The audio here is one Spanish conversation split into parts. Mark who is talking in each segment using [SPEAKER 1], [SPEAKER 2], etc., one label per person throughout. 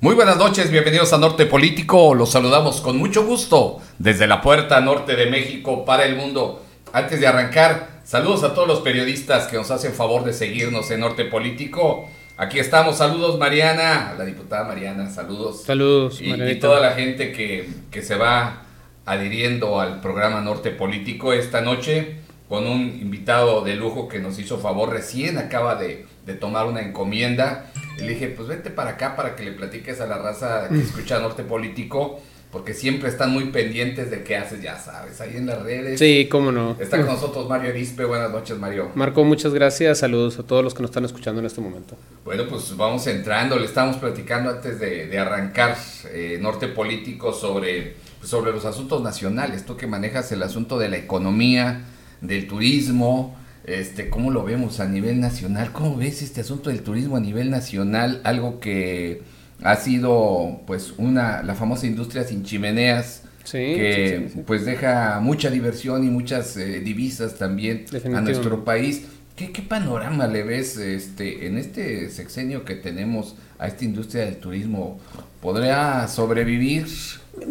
[SPEAKER 1] Muy buenas noches, bienvenidos a Norte Político. Los saludamos con mucho gusto desde la puerta norte de México para el mundo. Antes de arrancar, saludos a todos los periodistas que nos hacen favor de seguirnos en Norte Político. Aquí estamos, saludos Mariana, la diputada Mariana, saludos.
[SPEAKER 2] Saludos,
[SPEAKER 1] y, y toda la gente que, que se va adhiriendo al programa Norte Político esta noche con un invitado de lujo que nos hizo favor, recién acaba de, de tomar una encomienda y le dije, pues vente para acá para que le platiques a la raza que mm. escucha Norte Político, porque siempre están muy pendientes de qué haces, ya sabes, ahí en las redes.
[SPEAKER 2] Sí, cómo no.
[SPEAKER 1] Está con nosotros Mario Arispe, buenas noches Mario.
[SPEAKER 2] Marco, muchas gracias, saludos a todos los que nos están escuchando en este momento.
[SPEAKER 1] Bueno, pues vamos entrando, le estamos platicando antes de, arrancar eh, Norte Político sobre, pues, sobre los asuntos nacionales, tú que manejas el asunto de la economía, del turismo, este, ¿Cómo lo vemos a nivel nacional? ¿Cómo ves este asunto del turismo a nivel nacional? Algo que ha sido pues una la famosa industria sin chimeneas que pues deja mucha diversión y muchas eh, divisas también a nuestro país. ¿Qué, ¿Qué, panorama le ves este en este sexenio que tenemos a esta industria del turismo? ¿Podría sobrevivir?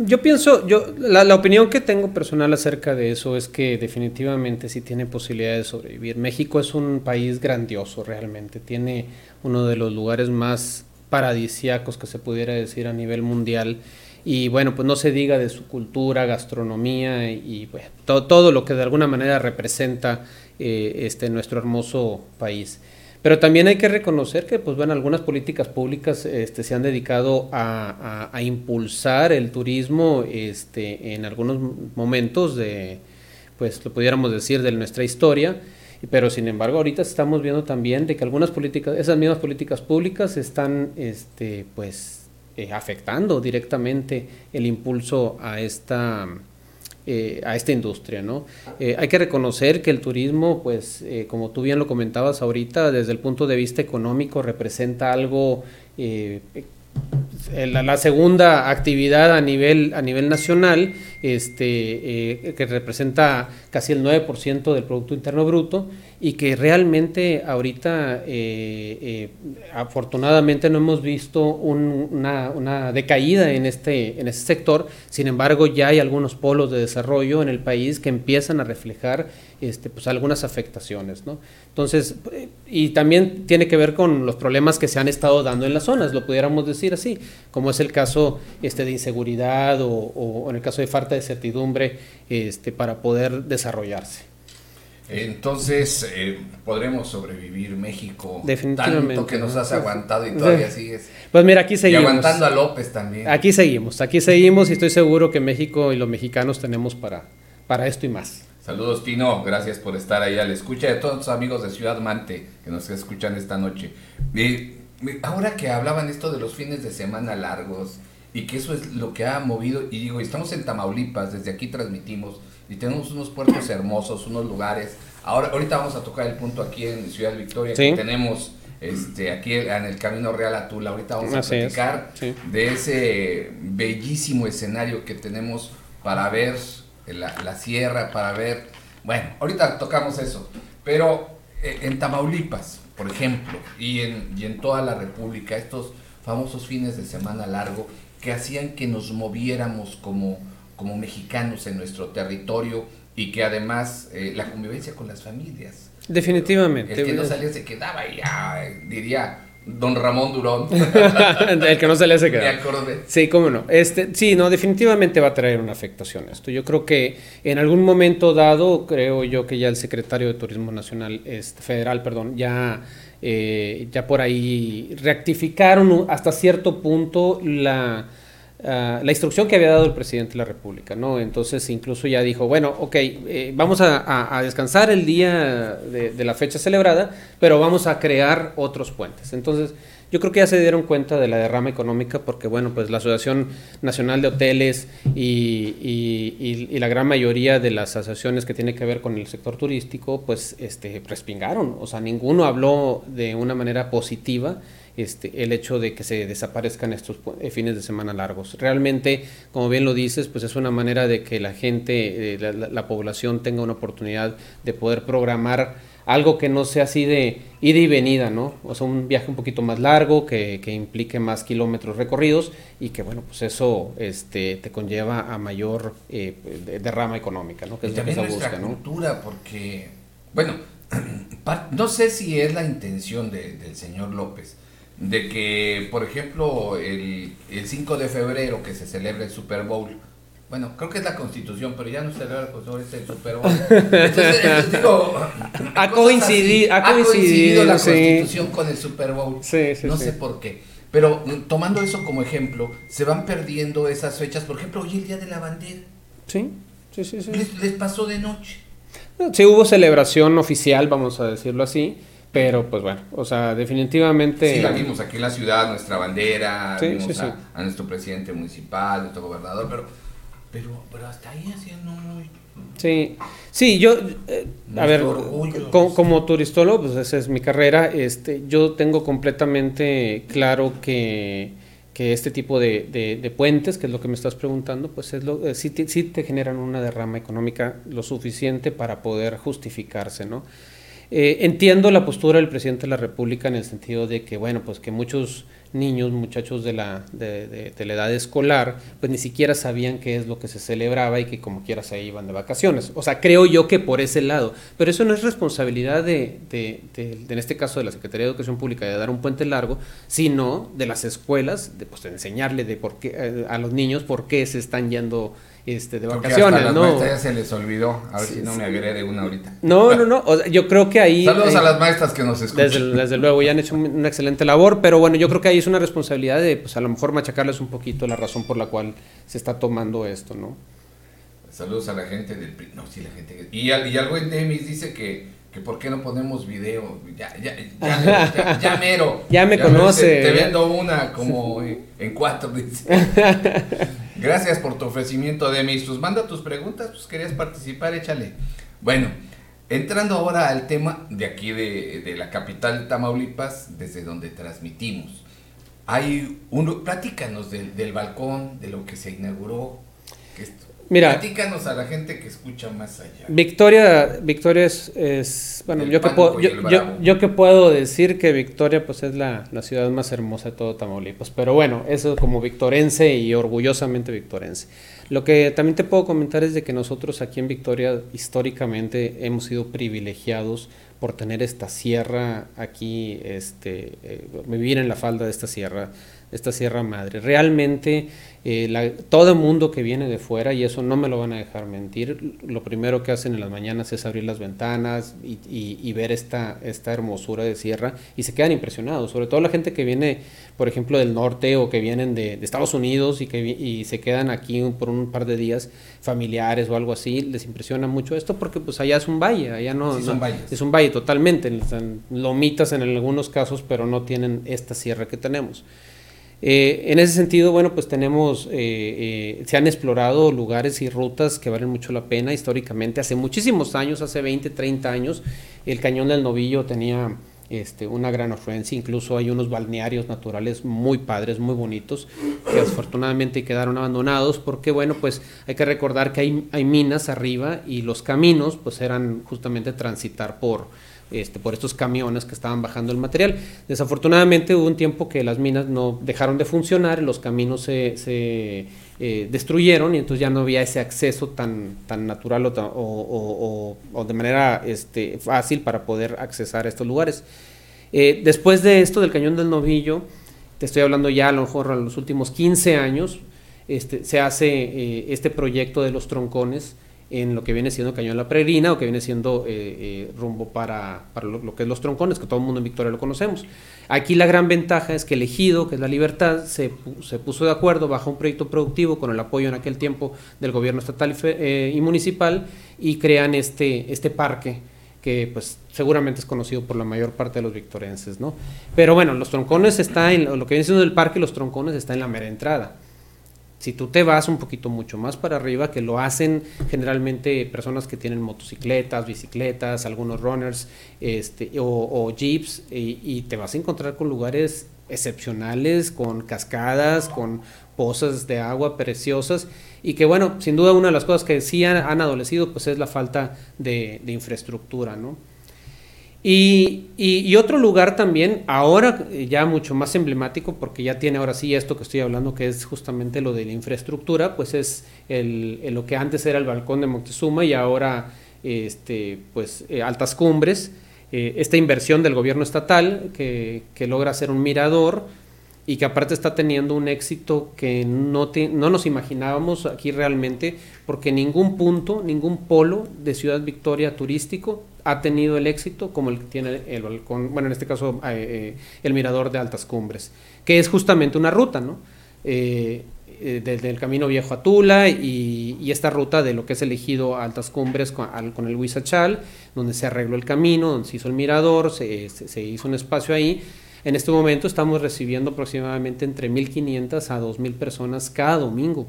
[SPEAKER 2] Yo pienso, yo la, la, opinión que tengo personal acerca de eso es que definitivamente sí tiene posibilidad de sobrevivir. México es un país grandioso realmente, tiene uno de los lugares más paradisíacos que se pudiera decir a nivel mundial. Y bueno, pues no se diga de su cultura, gastronomía y bueno, todo, todo lo que de alguna manera representa eh, este, nuestro hermoso país. Pero también hay que reconocer que, pues bueno, algunas políticas públicas este, se han dedicado a, impulsar el turismo este, en algunos momentos de, pues lo pudiéramos decir, de nuestra historia. Pero sin embargo, ahorita estamos viendo también de que algunas políticas, esas mismas políticas públicas están, este, pues, eh, afectando directamente el impulso a esta eh, a esta industria. ¿no? Eh, hay que reconocer que el turismo, pues eh, como tú bien lo comentabas ahorita, desde el punto de vista económico representa algo la, segunda actividad a nivel, a nivel nacional, este, que representa casi el 9% del Producto Interno Bruto y que realmente ahorita, eh, eh, afortunadamente, no hemos visto una, una, decaída en este, en este sector, sin embargo, ya hay algunos polos de desarrollo en el país que empiezan a reflejar este, pues, algunas afectaciones. ¿no? Entonces, y también tiene que ver con los problemas que se han estado dando en las zonas, lo pudiéramos decir así, como es el caso este, de inseguridad o, o en el caso de falta de certidumbre este, para poder desarrollarse.
[SPEAKER 1] Entonces, eh, podremos sobrevivir México.
[SPEAKER 2] Definitivamente.
[SPEAKER 1] Tanto que nos has aguantado y todavía sigues.
[SPEAKER 2] Pues mira, aquí seguimos.
[SPEAKER 1] Y aguantando a López también.
[SPEAKER 2] Aquí seguimos, aquí seguimos y estoy seguro que México y los mexicanos tenemos para, para esto y más.
[SPEAKER 1] Saludos, Tino. Gracias por estar ahí a la escucha de todos los amigos de Ciudad Mante que nos escuchan esta noche. ahora que hablaban esto de los fines de semana largos y que eso es lo que ha movido, y digo, estamos en Tamaulipas, desde aquí transmitimos y tenemos unos puertos hermosos, unos lugares. Ahora, ahorita vamos a tocar el punto aquí en Ciudad Victoria, que tenemos este, aquí en el Camino Real a Tula. Ahorita vamos a platicar de ese bellísimo escenario que tenemos para ver la, sierra, para ver... Bueno, ahorita tocamos eso, pero eh, en Tamaulipas, por ejemplo, y en, y en toda la República, estos famosos fines de semana largo que hacían que nos moviéramos como como mexicanos en nuestro territorio y que además eh, la convivencia con las familias.
[SPEAKER 2] Definitivamente.
[SPEAKER 1] El que no salía se quedaba y ya, diría don Ramón Durón.
[SPEAKER 2] el que no salía se quedaba. Sí, cómo no. Este, sí, no, definitivamente va a traer una afectación esto. Yo creo que en algún momento dado, creo yo que ya el secretario de Turismo Nacional, este, federal, perdón, ya... Eh, ya por ahí rectificaron hasta cierto punto la, Ah, la instrucción que había dado el presidente de la República, ¿no? Entonces incluso ya dijo, bueno, ok, eh, vamos a, descansar el día de, la fecha celebrada, pero vamos a crear otros puentes. Entonces yo creo que ya se dieron cuenta de la derrama económica porque, bueno, pues la Asociación Nacional de Hoteles y, la gran mayoría de las asociaciones que tienen que ver con el sector turístico, pues este, respingaron, o sea, ninguno habló de una manera positiva este, el hecho de que se desaparezcan estos eh, fines de semana largos. Realmente, como bien lo dices, pues es una manera de que la gente, eh, la, población tenga una oportunidad de poder programar algo que no sea así de ida y venida, ¿no? O sea, un viaje un poquito más largo, que, que implique más kilómetros recorridos y que, bueno, pues eso este, te conlleva a mayor eh, derrama económica, ¿no?
[SPEAKER 1] Que es lo que se busca, ¿no? cultura, porque, bueno, no sé si es la intención del señor López, de que, por ejemplo, el, el 5 de febrero que se celebra el Super Bowl, bueno, creo que es la constitución, pero ya no se celebra pues, el Super Bowl. Entonces, digo,
[SPEAKER 2] ha, coincidido, ha, coincidido,
[SPEAKER 1] la constitución con el Super Bowl. Sí, sí, no sé por qué. Pero mm, tomando eso como ejemplo, se van perdiendo esas fechas. Por ejemplo, hoy el Día de la Bandera.
[SPEAKER 2] Sí, sí, sí. sí.
[SPEAKER 1] Les, pasó de noche.
[SPEAKER 2] Sí, hubo celebración oficial, vamos a decirlo así. Pero pues bueno, o sea, definitivamente...
[SPEAKER 1] Sí, la vimos aquí en la ciudad, nuestra bandera, vimos a, a, nuestro presidente municipal, nuestro gobernador, pero pero, pero hasta ahí haciendo muy...
[SPEAKER 2] Sí, sí, yo, eh, a ver, como turistólogo, pues esa es mi carrera, este, yo tengo completamente claro que, que este tipo de, de, puentes, que es lo que me estás preguntando, pues es lo, eh, sí, sí te generan una derrama económica lo suficiente para poder justificarse, ¿no? Eh, entiendo la postura del presidente de la República en el sentido de que, bueno, pues que muchos niños, muchachos de la, de, la edad escolar, pues ni siquiera sabían qué es lo que se celebraba y que como quiera se iban de vacaciones. O sea, creo yo que por ese lado. Pero eso no es responsabilidad de, de, en este caso, de la Secretaría de Educación Pública de dar un puente largo, sino de las escuelas, de, pues, enseñarle de por qué, eh, a los niños por qué se están yendo este, de vacaciones,
[SPEAKER 1] hasta
[SPEAKER 2] ¿no?
[SPEAKER 1] ya se les olvidó, a ver si no me agrede una ahorita.
[SPEAKER 2] No, no, no, yo creo que ahí...
[SPEAKER 1] Saludos a las maestras que nos escuchan.
[SPEAKER 2] Desde, desde, luego, ya han hecho una excelente labor, pero bueno, yo creo que ahí es una responsabilidad de, pues a lo mejor machacarles un poquito la razón por la cual se está tomando esto, ¿no?
[SPEAKER 1] Saludos a la gente del... No, sí, la gente... Y, y algo en Demis dice que que por qué no ponemos video, ya, ya, ya, ya, mero.
[SPEAKER 2] Ya me conoce.
[SPEAKER 1] te, vendo una como en cuatro, dice. Gracias por tu ofrecimiento, Demis. Pues manda tus preguntas, pues querías participar, échale. Bueno, entrando ahora al tema de aquí de, de la capital Tamaulipas, desde donde transmitimos. Hay un, platícanos del, del balcón, de lo que se inauguró, que Mira, Platícanos a la gente que escucha más allá.
[SPEAKER 2] Victoria, Victoria es, bueno, yo que, puedo, yo, que puedo decir que Victoria pues es la, la, ciudad más hermosa de todo Tamaulipas, pero bueno, eso como victorense y orgullosamente victorense. Lo que también te puedo comentar es de que nosotros aquí en Victoria históricamente hemos sido privilegiados por tener esta sierra aquí, este, eh, vivir en la falda de esta sierra, esta sierra madre. Realmente eh, todo el mundo que viene de fuera, y eso no me lo van a dejar mentir, lo primero que hacen en las mañanas es abrir las ventanas y, ver esta, esta hermosura de sierra y se quedan impresionados, sobre todo la gente que viene, por ejemplo, del norte o que vienen de, Estados Unidos y que y se quedan aquí por un par de días familiares o algo así, les impresiona mucho esto porque pues allá es un valle, allá no, es un valle totalmente, lomitas en algunos casos, pero no tienen esta sierra que tenemos. Eh, en ese sentido, bueno, pues tenemos, eh, eh, se han explorado lugares y rutas que valen mucho la pena históricamente. Hace muchísimos años, hace 20, 30 años, el cañón del Novillo tenía este, una gran afluencia, incluso hay unos balnearios naturales muy padres, muy bonitos, que afortunadamente quedaron abandonados porque, bueno, pues hay que recordar que hay, hay minas arriba y los caminos pues eran justamente transitar por este, por estos camiones que estaban bajando el material. Desafortunadamente hubo un tiempo que las minas no dejaron de funcionar, los caminos se, eh, destruyeron y entonces ya no había ese acceso tan, tan natural o, de manera este, fácil para poder accesar a estos lugares. Eh, después de esto del cañón del novillo, te estoy hablando ya a lo mejor a los últimos 15 años, este, se hace eh, este proyecto de los troncones en lo que viene siendo Cañón La Peregrina o que viene siendo eh, eh, rumbo para, para lo, que es los troncones, que todo el mundo en Victoria lo conocemos. Aquí la gran ventaja es que el ejido, que es la libertad, se, se puso de acuerdo bajo un proyecto productivo con el apoyo en aquel tiempo del gobierno estatal y, eh, municipal y crean este, este parque que pues seguramente es conocido por la mayor parte de los victorenses, ¿no? Pero bueno, los troncones está en lo que viene siendo el parque, los troncones está en la mera entrada. Si tú te vas un poquito mucho más para arriba, que lo hacen generalmente personas que tienen motocicletas, bicicletas, algunos runners este, o, jeeps, y, te vas a encontrar con lugares excepcionales, con cascadas, con pozas de agua preciosas, y que bueno, sin duda una de las cosas que sí han, adolecido pues es la falta de, infraestructura, ¿no? Y, y, otro lugar también, ahora eh, ya mucho más emblemático, porque ya tiene ahora sí esto que estoy hablando, que es justamente lo de la infraestructura, pues es el, lo que antes era el balcón de Montezuma y ahora este, pues, eh, altas cumbres. Eh, esta inversión del gobierno estatal que, que, logra hacer un mirador y que aparte está teniendo un éxito que no, no nos imaginábamos aquí realmente, porque ningún punto, ningún polo de Ciudad Victoria turístico ha tenido el éxito como el que tiene el balcón, bueno, en este caso eh, eh, el mirador de altas cumbres, que es justamente una ruta, ¿no? Eh, desde el Camino Viejo a Tula y, esta ruta de lo que es elegido altas cumbres con, el Huizachal, donde se arregló el camino, donde se hizo el mirador, se, se hizo un espacio ahí. En este momento estamos recibiendo aproximadamente entre 1.500 a 2.000 personas cada domingo,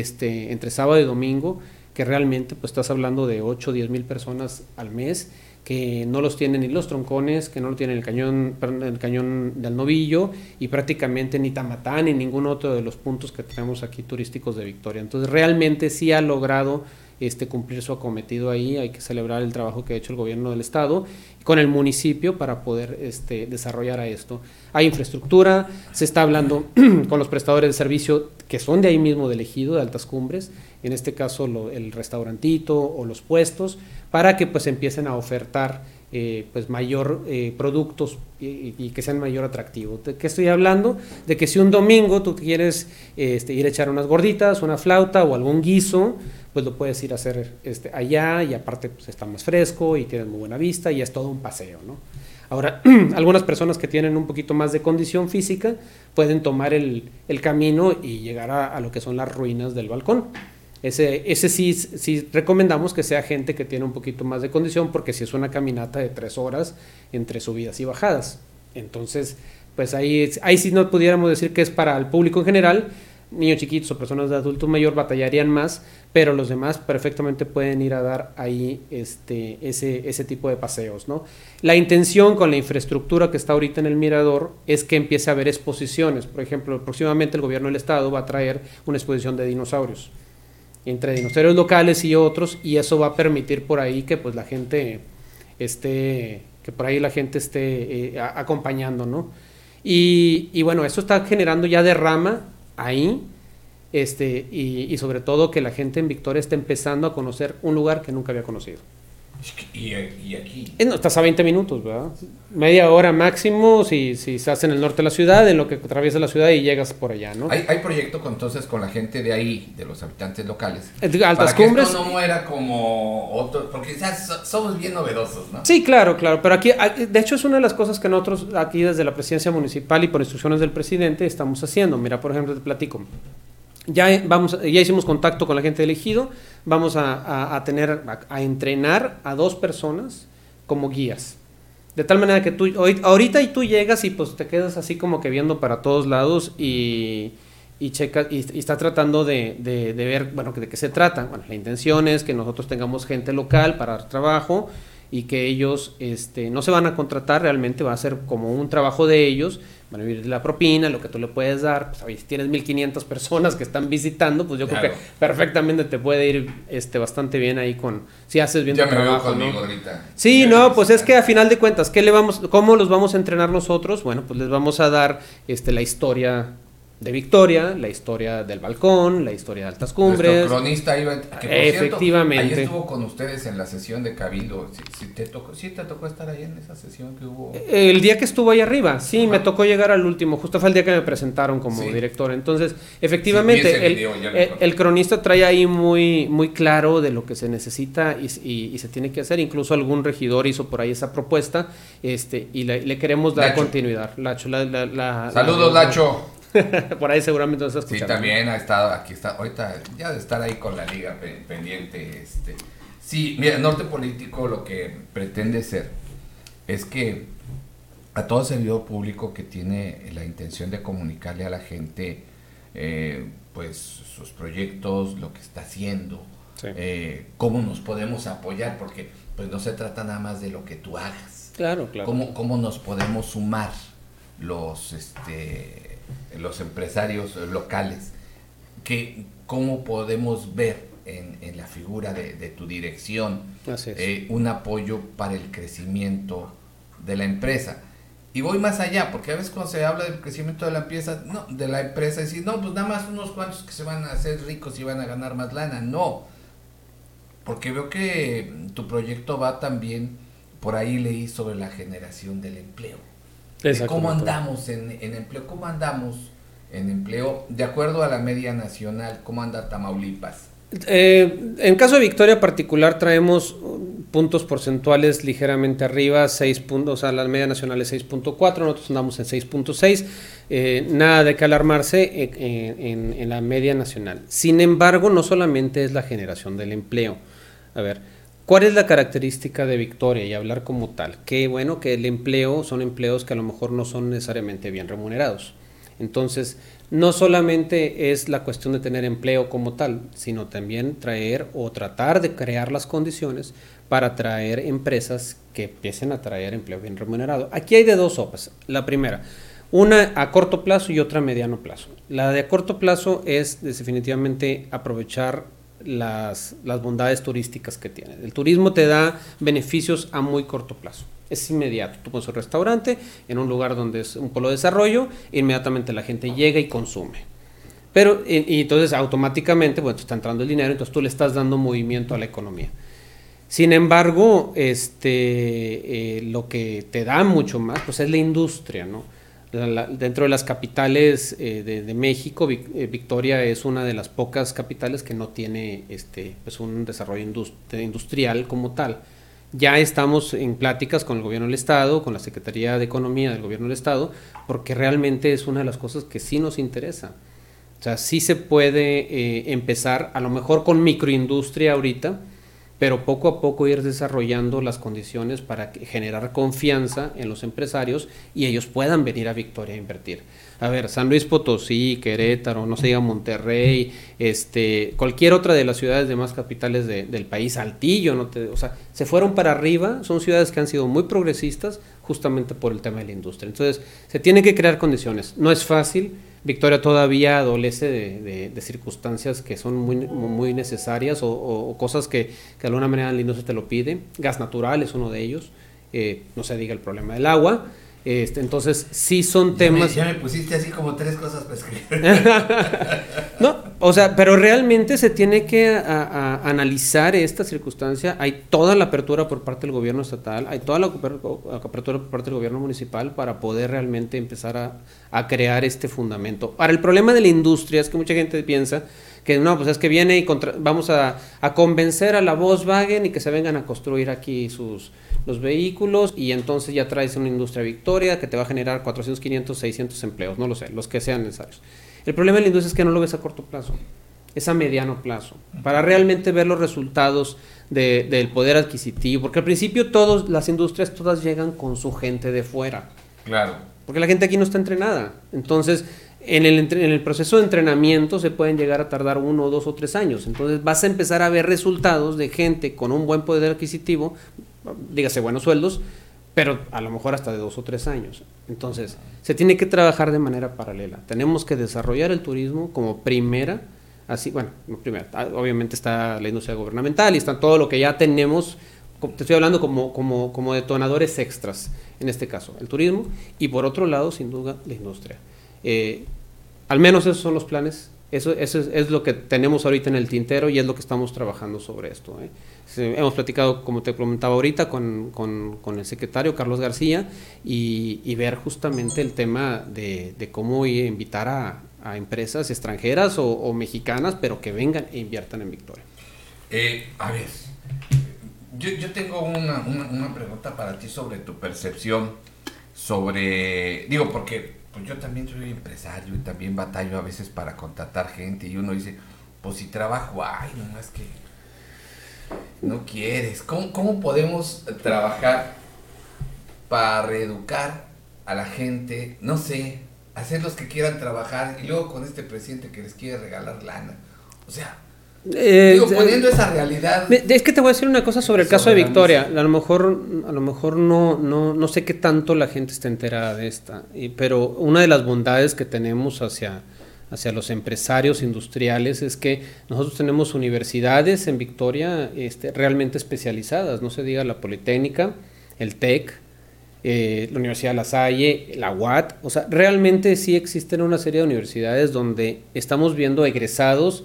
[SPEAKER 2] este, entre sábado y domingo, que realmente pues estás hablando de 8 o 10 mil personas al mes que no los tienen ni los troncones, que no lo tienen el cañón, el cañón del novillo y prácticamente ni Tamatán ni ningún otro de los puntos que tenemos aquí turísticos de Victoria. Entonces realmente sí ha logrado este, cumplir su acometido ahí, hay que celebrar el trabajo que ha hecho el gobierno del estado con el municipio para poder este, desarrollar a esto. Hay infraestructura, se está hablando con los prestadores de servicio que son de ahí mismo de elegido, de altas cumbres, en este caso el restaurantito o los puestos, para que pues empiecen a ofertar eh, pues mayor eh, productos y, que sean mayor atractivo. ¿De qué estoy hablando? De que si un domingo tú quieres este, ir a echar unas gorditas, una flauta o algún guiso, pues lo puedes ir a hacer este, allá y aparte pues está más fresco y tienes muy buena vista y es todo un paseo, ¿no? Ahora, algunas personas que tienen un poquito más de condición física pueden tomar el, camino y llegar a, lo que son las ruinas del balcón. Ese, ese sí, sí recomendamos que sea gente que tiene un poquito más de condición porque si es una caminata de tres horas entre subidas y bajadas. Entonces, pues ahí, ahí sí no pudiéramos decir que es para el público en general, niños chiquitos o personas de adulto mayor batallarían más, pero los demás perfectamente pueden ir a dar ahí este, ese, ese tipo de paseos. ¿no? La intención con la infraestructura que está ahorita en el Mirador es que empiece a haber exposiciones. Por ejemplo, próximamente el gobierno del estado va a traer una exposición de dinosaurios, entre dinosaurios locales y otros, y eso va a permitir por ahí que pues la gente esté, que por ahí la gente esté eh, acompañando, ¿no? Y, y bueno, eso está generando ya derrama ahí este, y, sobre todo que la gente en Victoria está empezando a conocer un lugar que nunca había conocido.
[SPEAKER 1] ¿Y, aquí?
[SPEAKER 2] No, estás a 20 minutos, ¿verdad? Media hora máximo si, si estás en el norte de la ciudad, en lo que atraviesa la ciudad y llegas por allá, ¿no?
[SPEAKER 1] Hay, hay proyecto con, entonces con la gente de ahí, de los habitantes locales.
[SPEAKER 2] Altas
[SPEAKER 1] para
[SPEAKER 2] cumbres.
[SPEAKER 1] Que esto no muera como otro, porque somos bien novedosos, ¿no?
[SPEAKER 2] Sí, claro, claro, pero aquí, de hecho es una de las cosas que nosotros aquí desde la presidencia municipal y por instrucciones del presidente estamos haciendo. Mira, por ejemplo, te platico. Ya, vamos, ya hicimos contacto con la gente elegido, vamos a, tener, a, entrenar a dos personas como guías. De tal manera que tú, ahorita y tú llegas y pues te quedas así como que viendo para todos lados y, y checa, y, está tratando de, de, ver, bueno, de qué se trata. Bueno, la intención es que nosotros tengamos gente local para dar trabajo y que ellos este, no se van a contratar, realmente va a ser como un trabajo de ellos, van a vivir la propina, lo que tú le puedes dar, pues si tienes 1500 personas que están visitando, pues yo creo que perfectamente te puede ir este, bastante bien ahí con, si haces bien
[SPEAKER 1] tu trabajo, ¿no?
[SPEAKER 2] Sí, no, pues es que a final de cuentas, ¿qué le vamos, ¿cómo los vamos a entrenar nosotros? Bueno, pues les vamos a dar este, la historia de Victoria, la historia del balcón, la historia de Altas Cumbres.
[SPEAKER 1] cronista iba,
[SPEAKER 2] que Efectivamente.
[SPEAKER 1] ahí estuvo con ustedes en la sesión de Cabildo. ¿Sí, te tocó, ¿Sí te tocó estar ahí en esa sesión que hubo?
[SPEAKER 2] El día que estuvo ahí arriba, sí, me tocó llegar al último, justo fue el día que me presentaron como director. Entonces, efectivamente, el, cronista trae ahí muy, muy claro de lo que se necesita y, se tiene que hacer. Incluso algún regidor hizo por ahí esa propuesta este y le, queremos dar continuidad. Lacho, la,
[SPEAKER 1] Saludos, Lacho.
[SPEAKER 2] Por ahí seguramente nos
[SPEAKER 1] Sí, también ha estado, aquí está, ahorita ya de estar ahí con la liga pendiente. Este. Sí, mira, Norte Político lo que pretende ser es que a todo servidor público que tiene la intención de comunicarle a la gente eh, pues sus proyectos, lo que está haciendo, eh, cómo nos podemos apoyar, porque pues no se trata nada más de lo que tú hagas.
[SPEAKER 2] Claro, claro.
[SPEAKER 1] Cómo, cómo nos podemos sumar los este los empresarios locales, que cómo podemos ver en, la figura de, tu dirección eh, un apoyo para el crecimiento de la empresa. Y voy más allá, porque a veces cuando se habla del crecimiento de la empresa, no, de la empresa, decir, no, pues nada más unos cuantos que se van a hacer ricos y van a ganar más lana. No, porque veo que tu proyecto va también, por ahí leí sobre la generación del empleo. ¿Cómo andamos en, en empleo? ¿Cómo andamos en empleo de acuerdo a la media nacional? ¿Cómo anda Tamaulipas?
[SPEAKER 2] Eh, en caso de Victoria particular traemos puntos porcentuales ligeramente arriba, 6 puntos, o sea, la media nacional es 6.4, nosotros andamos en 6.6, eh, nada de que alarmarse eh, en, en, la media nacional. Sin embargo, no solamente es la generación del empleo. A ver, ¿cuál es la característica de Victoria y hablar como tal? Que bueno, que el empleo son empleos que a lo mejor no son necesariamente bien remunerados. Entonces, no solamente es la cuestión de tener empleo como tal, sino también traer o tratar de crear las condiciones para traer empresas que empiecen a traer empleo bien remunerado. Aquí hay de dos sopas. La primera, una a corto plazo y otra a mediano plazo. La de a corto plazo es definitivamente aprovechar las, las bondades turísticas que tiene. El turismo te da beneficios a muy corto plazo es inmediato. Tú pones un restaurante en un lugar donde es un polo de desarrollo, inmediatamente la gente llega y consume. Pero, y, entonces automáticamente, bueno, está entrando el dinero, entonces tú le estás dando movimiento a la economía. Sin embargo, este, eh, lo que te da mucho más, pues es la industria, ¿no? Dentro de las capitales eh, de, México, eh, Victoria es una de las pocas capitales que no tiene este, pues un desarrollo industrial como tal. Ya estamos en pláticas con el gobierno del Estado, con la Secretaría de Economía del gobierno del Estado, porque realmente es una de las cosas que sí nos interesa. O sea, sí se puede eh, empezar, a lo mejor con microindustria ahorita, pero poco a poco ir desarrollando las condiciones para generar confianza en los empresarios y ellos puedan venir a Victoria a invertir. A ver, San Luis Potosí, Querétaro, no se diga Monterrey, este, cualquier otra de las ciudades demás capitales del país, Altillo, no te, o sea, se fueron para arriba, son ciudades que han sido muy progresistas justamente por el tema de la industria. Entonces, se tienen que crear condiciones. No es fácil, Victoria todavía adolece de, circunstancias que son muy, muy necesarias o, cosas que, que, de alguna manera la industria te lo pide. Gas natural es uno de ellos, eh, no se diga el problema del agua. Este, entonces, sí son temas.
[SPEAKER 1] ya me pusiste así como tres cosas para escribir.
[SPEAKER 2] no, o sea, pero realmente se tiene que analizar esta circunstancia. Hay toda la apertura por parte del gobierno estatal, hay toda la apertura por parte del gobierno municipal para poder realmente empezar a, crear este fundamento. Ahora, el problema de la industria es que mucha gente piensa que no, pues es que viene y vamos a, a convencer a la Volkswagen y que se vengan a construir aquí sus los vehículos y entonces ya traes una industria Victoria que te va a generar 400, 500, 600 empleos, no lo sé, los que sean necesarios. El problema de la industria es que no lo ves a corto plazo, es a mediano plazo, para realmente ver los resultados del poder adquisitivo, porque al principio todas las industrias todas llegan con su gente de fuera.
[SPEAKER 1] Claro.
[SPEAKER 2] Porque la gente aquí no está entrenada. Entonces, en el, en el, proceso de entrenamiento se pueden llegar a tardar uno, dos o tres años. Entonces vas a empezar a ver resultados de gente con un buen poder adquisitivo dígase buenos sueldos, pero a lo mejor hasta de dos o tres años. Entonces, se tiene que trabajar de manera paralela. Tenemos que desarrollar el turismo como primera, así, bueno, primera, ah, obviamente está la industria gubernamental y está todo lo que ya tenemos, te estoy hablando como, como, como detonadores extras, en este caso, el turismo, y por otro lado, sin duda, la industria. Eh, al menos esos son los planes, eso, eso es, lo que tenemos ahorita en el tintero y es lo que estamos trabajando sobre esto. ¿eh? hemos platicado, como te comentaba ahorita, con, con, el secretario Carlos García y, ver justamente el tema de, cómo invitar a, a empresas extranjeras o, mexicanas, pero que vengan e inviertan en Victoria.
[SPEAKER 1] Eh, a ver, yo, yo tengo una, una, pregunta para ti sobre tu percepción, sobre, digo, porque pues yo también soy empresario y también batallo a veces para contratar gente y uno dice, pues si trabajo, ay, no es que no quieres. ¿Cómo, podemos trabajar para reeducar a la gente? No sé, hacerlos que quieran trabajar y luego con este presidente que les quiere regalar lana. O sea, eh, poniendo esa realidad.
[SPEAKER 2] Es que te voy a decir una cosa sobre el caso de Victoria. A lo mejor, a lo mejor no, no, no sé qué tanto la gente está enterada de esta, pero una de las bondades que tenemos hacia hacia los empresarios industriales es que nosotros tenemos universidades en Victoria este, realmente especializadas, no se diga la Politécnica, el TEC, eh, la Universidad de La Salle, la UAT, o sea, realmente sí existen una serie de universidades donde estamos viendo egresados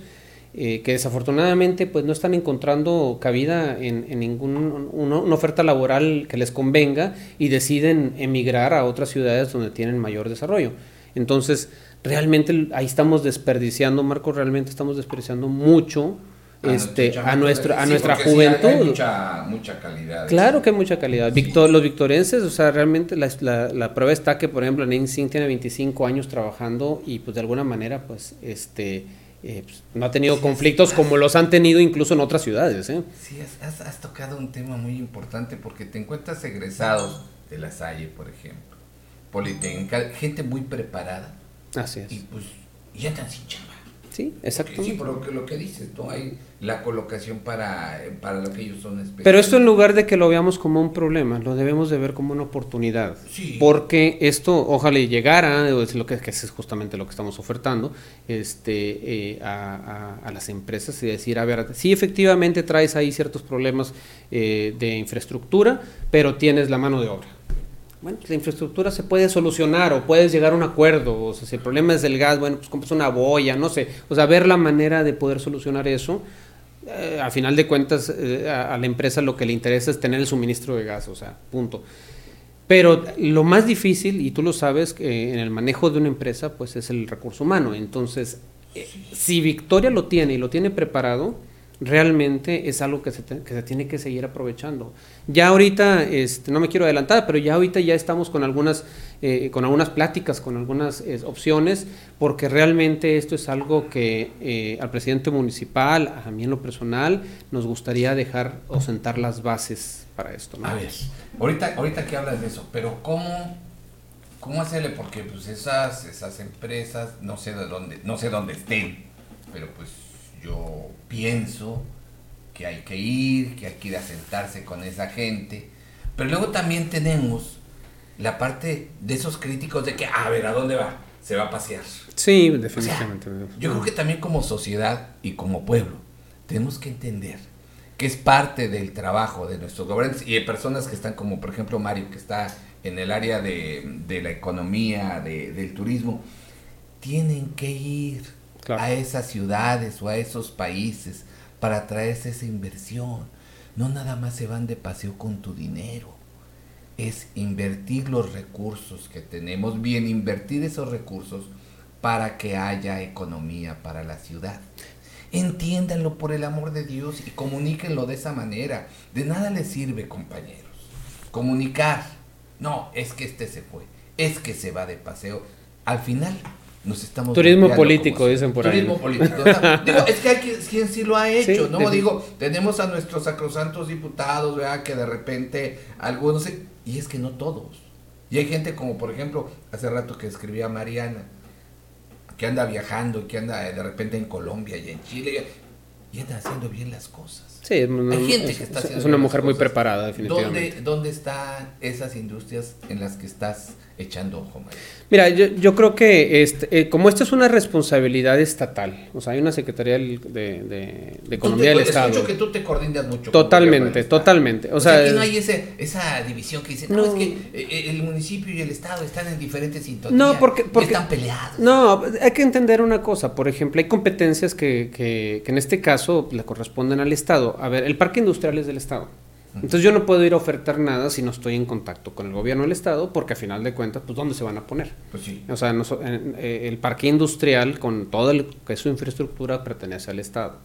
[SPEAKER 2] eh, que desafortunadamente pues no están encontrando cabida en, en ninguna una oferta laboral que les convenga y deciden emigrar a otras ciudades donde tienen mayor desarrollo. Entonces, realmente ahí estamos desperdiciando, Marco, realmente estamos desperdiciando mucho a este a nuestro a nuestra juventud
[SPEAKER 1] hay mucha, mucha calidad.
[SPEAKER 2] Claro que hay mucha calidad. Victor, los victorenses o sea realmente la, la, la, prueba está que por ejemplo Nancy tiene 25 años trabajando y pues de alguna manera pues este eh, pues, no ha tenido conflictos como los han tenido incluso en otras ciudades. ¿eh?
[SPEAKER 1] Sí, has, has, tocado un tema muy importante porque te encuentras egresados de la Salle, por ejemplo, Politécnica, gente muy preparada.
[SPEAKER 2] Así es.
[SPEAKER 1] Y pues ya están sin chamba.
[SPEAKER 2] Sí, exacto.
[SPEAKER 1] Sí, por lo que, lo que dices, ¿no? Hay la colocación para, para lo que ellos son especiales.
[SPEAKER 2] Pero esto en lugar de que lo veamos como un problema, lo debemos de ver como una oportunidad.
[SPEAKER 1] Sí.
[SPEAKER 2] Porque esto, ojalá llegara, es lo que, que es justamente lo que estamos ofertando, este, eh, a, a, a, las empresas y decir, a ver, sí efectivamente traes ahí ciertos problemas eh, de infraestructura, pero tienes la mano de obra bueno, pues la infraestructura se puede solucionar o puedes llegar a un acuerdo, o sea, si el problema es el gas, bueno, pues compras una boya, no sé, o sea, ver la manera de poder solucionar eso. Eh, a final de cuentas, eh, a, la empresa lo que le interesa es tener el suministro de gas, o sea, punto. Pero lo más difícil, y tú lo sabes, en el manejo de una empresa, pues es el recurso humano. Entonces, eh, si Victoria lo tiene y lo tiene preparado, realmente es algo que se, te, que se, tiene que seguir aprovechando. Ya ahorita, este, no me quiero adelantar, pero ya ahorita ya estamos con algunas, eh, con algunas pláticas, con algunas opciones, porque realmente esto es algo que eh, al presidente municipal, a mí en lo personal, nos gustaría dejar o sentar las bases para esto.
[SPEAKER 1] A ver, ahorita, ahorita que hablas de eso, pero ¿cómo, cómo hacerle? Porque pues esas, esas empresas, no sé de dónde, no sé dónde estén, pero pues yo pienso que hay que ir, que hay que ir a sentarse con esa gente, pero luego también tenemos la parte de esos críticos de que, a ver, ¿a dónde va? Se va a pasear.
[SPEAKER 2] Sí, definitivamente. O sea,
[SPEAKER 1] yo creo que también como sociedad y como pueblo tenemos que entender que es parte del trabajo de nuestros gobernantes y de personas que están como por ejemplo Mario, que está en el área de, de la economía, de, del turismo, tienen que ir a esas ciudades o a esos países para traerse esa inversión. No nada más se van de paseo con tu dinero. Es invertir los recursos que tenemos, bien invertir esos recursos para que haya economía para la ciudad. Entiéndanlo por el amor de Dios y comuníquenlo de esa manera. De nada les sirve, compañeros. Comunicar. No, es que este se fue. Es que se va de paseo. Al final, nos estamos
[SPEAKER 2] turismo político dicen por
[SPEAKER 1] turismo
[SPEAKER 2] ahí
[SPEAKER 1] político o sea, digo es que hay quien sí lo ha hecho sí, no digo tenemos a nuestros sacrosantos diputados ¿verdad? que de repente algunos y es que no todos. Y hay gente como por ejemplo hace rato que escribía Mariana que anda viajando que anda de repente en Colombia y en Chile y anda haciendo bien las cosas.
[SPEAKER 2] Sí,
[SPEAKER 1] hay gente
[SPEAKER 2] es,
[SPEAKER 1] que está haciendo
[SPEAKER 2] es una mujer muy preparada, definitivamente.
[SPEAKER 1] ¿Dónde, ¿Dónde están esas industrias en las que estás echando ojo?
[SPEAKER 2] Mira, yo, yo creo que este, eh, como esto es una responsabilidad estatal, o sea, hay una Secretaría de, de, de Economía
[SPEAKER 1] te,
[SPEAKER 2] del Estado.
[SPEAKER 1] Escucho que tú te coordinas mucho.
[SPEAKER 2] Totalmente, totalmente. O,
[SPEAKER 1] o
[SPEAKER 2] sea,
[SPEAKER 1] sea, no hay ese, esa división que dice, no, no, es que eh, el municipio y el Estado están en diferentes sintonías.
[SPEAKER 2] No, porque, porque
[SPEAKER 1] están peleados.
[SPEAKER 2] No, hay que entender una cosa. Por ejemplo, hay competencias que, que, que en este caso le corresponden al Estado. A ver, el parque industrial es del Estado. Entonces yo no puedo ir a ofertar nada si no estoy en contacto con el gobierno del Estado, porque a final de cuentas, pues ¿dónde se van a poner?
[SPEAKER 1] Pues sí.
[SPEAKER 2] O sea, no, eh, el parque industrial con toda que su infraestructura pertenece al Estado.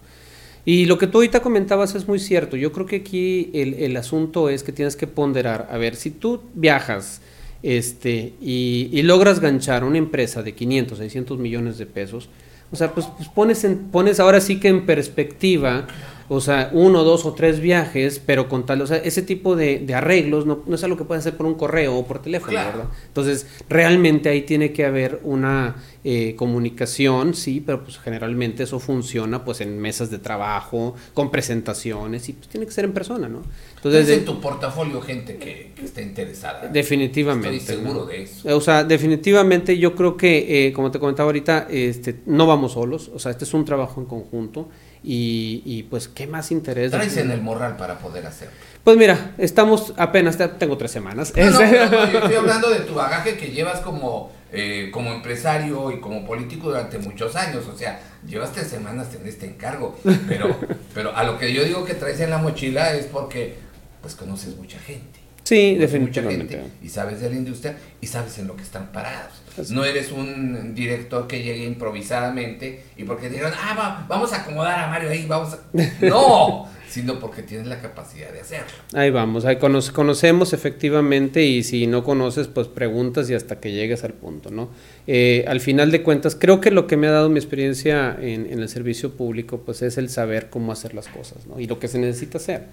[SPEAKER 2] Y lo que tú ahorita comentabas es muy cierto. Yo creo que aquí el, el asunto es que tienes que ponderar, a ver, si tú viajas este, y, y logras ganchar una empresa de 500, 600 millones de pesos, o sea, pues, pues pones, en, pones ahora sí que en perspectiva o sea, uno, dos o tres viajes, pero con tal, o sea, ese tipo de, de arreglos no, no, es algo que puedes hacer por un correo o por teléfono,
[SPEAKER 1] claro.
[SPEAKER 2] ¿verdad? Entonces, realmente ahí tiene que haber una eh, comunicación, sí, pero pues generalmente eso funciona pues en mesas de trabajo, con presentaciones y pues tiene que ser en persona, ¿no?
[SPEAKER 1] Entonces, en tu portafolio gente que, que está interesada.
[SPEAKER 2] Definitivamente.
[SPEAKER 1] Estoy seguro de eso.
[SPEAKER 2] O sea, definitivamente yo creo que, eh, como te comentaba ahorita, este, no vamos solos, o sea, este es un trabajo en conjunto y, y pues, ¿qué más interés?
[SPEAKER 1] Traes en el morral para poder hacerlo.
[SPEAKER 2] Pues mira, estamos apenas, tengo tres semanas.
[SPEAKER 1] No, no, no, yo estoy hablando de tu bagaje que llevas como eh, como empresario y como político durante muchos años. O sea, llevas tres semanas en este encargo. Pero, pero a lo que yo digo que traes en la mochila es porque pues conoces mucha gente.
[SPEAKER 2] Sí, definitivamente.
[SPEAKER 1] y sabes de la industria y sabes en lo que están parados. No eres un director que llegue improvisadamente y porque dijeron, ah, vamos a acomodar a Mario ahí, vamos a... No, sino porque tienes la capacidad de hacerlo.
[SPEAKER 2] Ahí vamos, ahí conocemos efectivamente y si no conoces, pues preguntas y hasta que llegues al punto, ¿no? Eh, al final de cuentas, creo que lo que me ha dado mi experiencia en, el servicio público, pues es el saber cómo hacer las cosas, ¿no? Y lo que se necesita hacer.